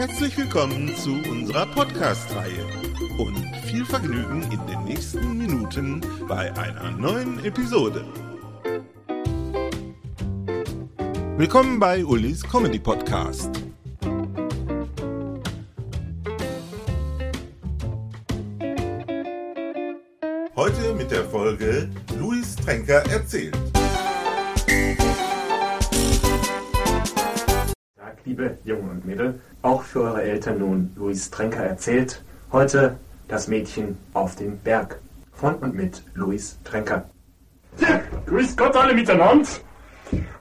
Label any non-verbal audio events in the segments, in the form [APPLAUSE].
Herzlich willkommen zu unserer Podcast-Reihe und viel Vergnügen in den nächsten Minuten bei einer neuen Episode. Willkommen bei Ulis Comedy Podcast. Heute mit der Folge Luis Tränker erzählt. Liebe Jungen und Mädel. Auch für eure Eltern nun Luis Tränker erzählt. Heute das Mädchen auf dem Berg. Von und mit Luis Tränker. Ja, grüß Gott alle miteinander.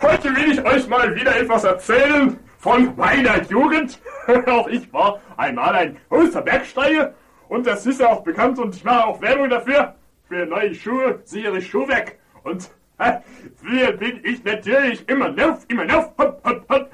Heute will ich euch mal wieder etwas erzählen von meiner Jugend. [LAUGHS] auch ich war einmal ein großer Bergsteiger und das ist ja auch bekannt und ich mache auch Werbung dafür. Für neue Schuhe, sichere Schuhwerk. Und [LAUGHS] äh, früher bin ich natürlich immer lauf, immer lauf, hopp, hopp, hopp,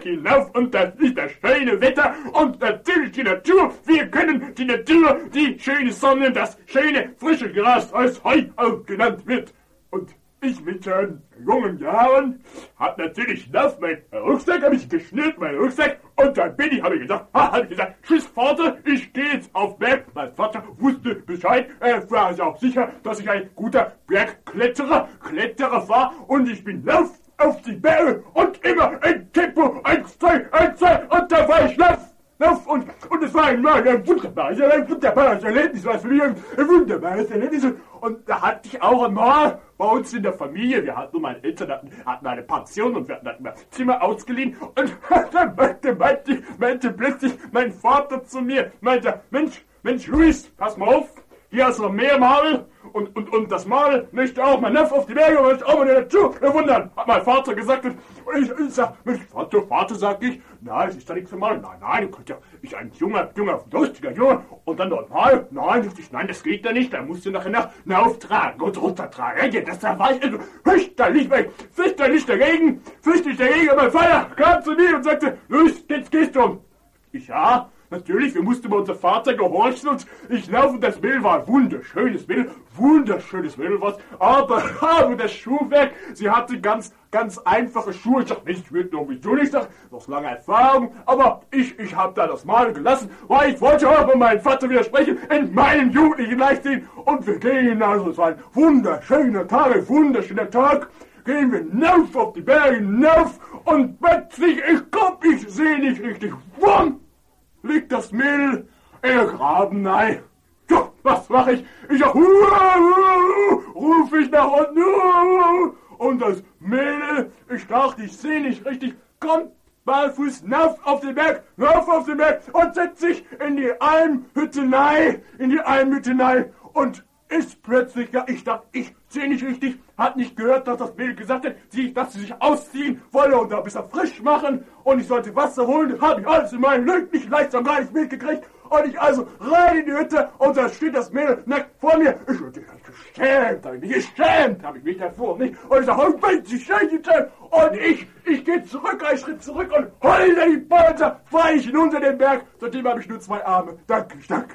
Berg hinauf und das ist das schöne Wetter und natürlich die Natur. Wir können die Natur, die schöne Sonne, das schöne frische Gras als Heu auch genannt wird. Und ich mit schon jungen Jahren hab natürlich auf mein Rucksack, hab ich geschnürt, mein Rucksack, und dann bin ich, hab ich gesagt, ha, hab ich gesagt, tschüss Vater, ich gehe jetzt auf Berg. Mein Vater wusste Bescheid, er war sich auch sicher, dass ich ein guter Bergkletterer, Kletterer war, und ich bin lauf auf die Berge und immer ein Tempo, eins, zwei, eins, zwei, und da war ich lauf. Lauf und, und es war ein, ein wunderbares, ein wunderbares Erlebnis, was für mich ein, ein wunderbares Erlebnis. Und da hatte ich auch einmal bei uns in der Familie, wir hatten, meine Eltern hatten, hatten eine Pension und wir hatten immer Zimmer ausgeliehen. Und [LAUGHS] dann meinte, meinte, meinte plötzlich mein Vater zu mir, meinte, Mensch, Mensch, Luis, pass mal auf, hier hast du noch mehr Mal und, und, und das Mal möchte auch mein Neffe auf die Berge möchte auch mal Natur bewundern, hat mein Vater gesagt. Und ich, ich sag, Mensch, Vater, Vater, sag ich, nein, es ist doch nichts für Mal. Nein, nein, du kannst ja, ich ein junger, junger, lustiger Junge und dann dort mal, nein, ich, nein, das geht ja nicht, da musst du nachher nach, auftragen und runtertragen. Ja, das da war ich also fürchterlich, fürchterlich dagegen, fürchterlich dagegen. Mein Vater kam zu mir und sagte, Luis, jetzt gehst du. Ich, ja, Natürlich, wir mussten bei unser Vater gehorchen und ich laufe, das Mädel war ein wunderschönes Mädel, wunderschönes Mädel was, aber, [LAUGHS] aber das Schuhwerk, sie hatte ganz, ganz einfache Schuhe. Ich dachte, Mensch, ich würde irgendwie tun, ich dachte, noch lange Erfahrung, aber ich, ich habe da das Mal gelassen, weil ich wollte bei meinem Vater widersprechen, in meinem jugendlichen Leichtsinn. Und wir gehen also, es war ein wunderschöner Tag, ein wunderschöner Tag, gehen wir hinauf auf die Berge hinauf und plötzlich, ich glaub, ich sehe nicht richtig, wumm, liegt das Mädel in der Graben, nein. Ja, was mache ich? Ich sag, ruf ich nach unten, und das Mädel, ich dachte, ich sehe nicht richtig, kommt barfuß hinauf auf den Berg, hinauf auf den Berg. Und setzt sich in die Almhütte nein, in die Almhütte nein und ist plötzlich, ja, ich dachte, ich sehe nicht richtig, hat nicht gehört, dass das Mädel gesagt hat, sie, dass sie sich ausziehen wolle und da ein bisschen frisch machen und ich sollte Wasser holen, habe ich alles in meinem löblichen Leichtsam gar nicht mitgekriegt und ich also rein in die Hütte und da steht das Mädel nackt vor mir. Ich bin geschämt, habe ich mich geschämt, habe ich mich davor nicht. Und ich sage, oh Mensch, ich schäme Und ich, ich gehe zurück, einen Schritt zurück und heule die Polter, fahre ich hinunter den Berg. Seitdem habe ich nur zwei Arme. Danke, danke.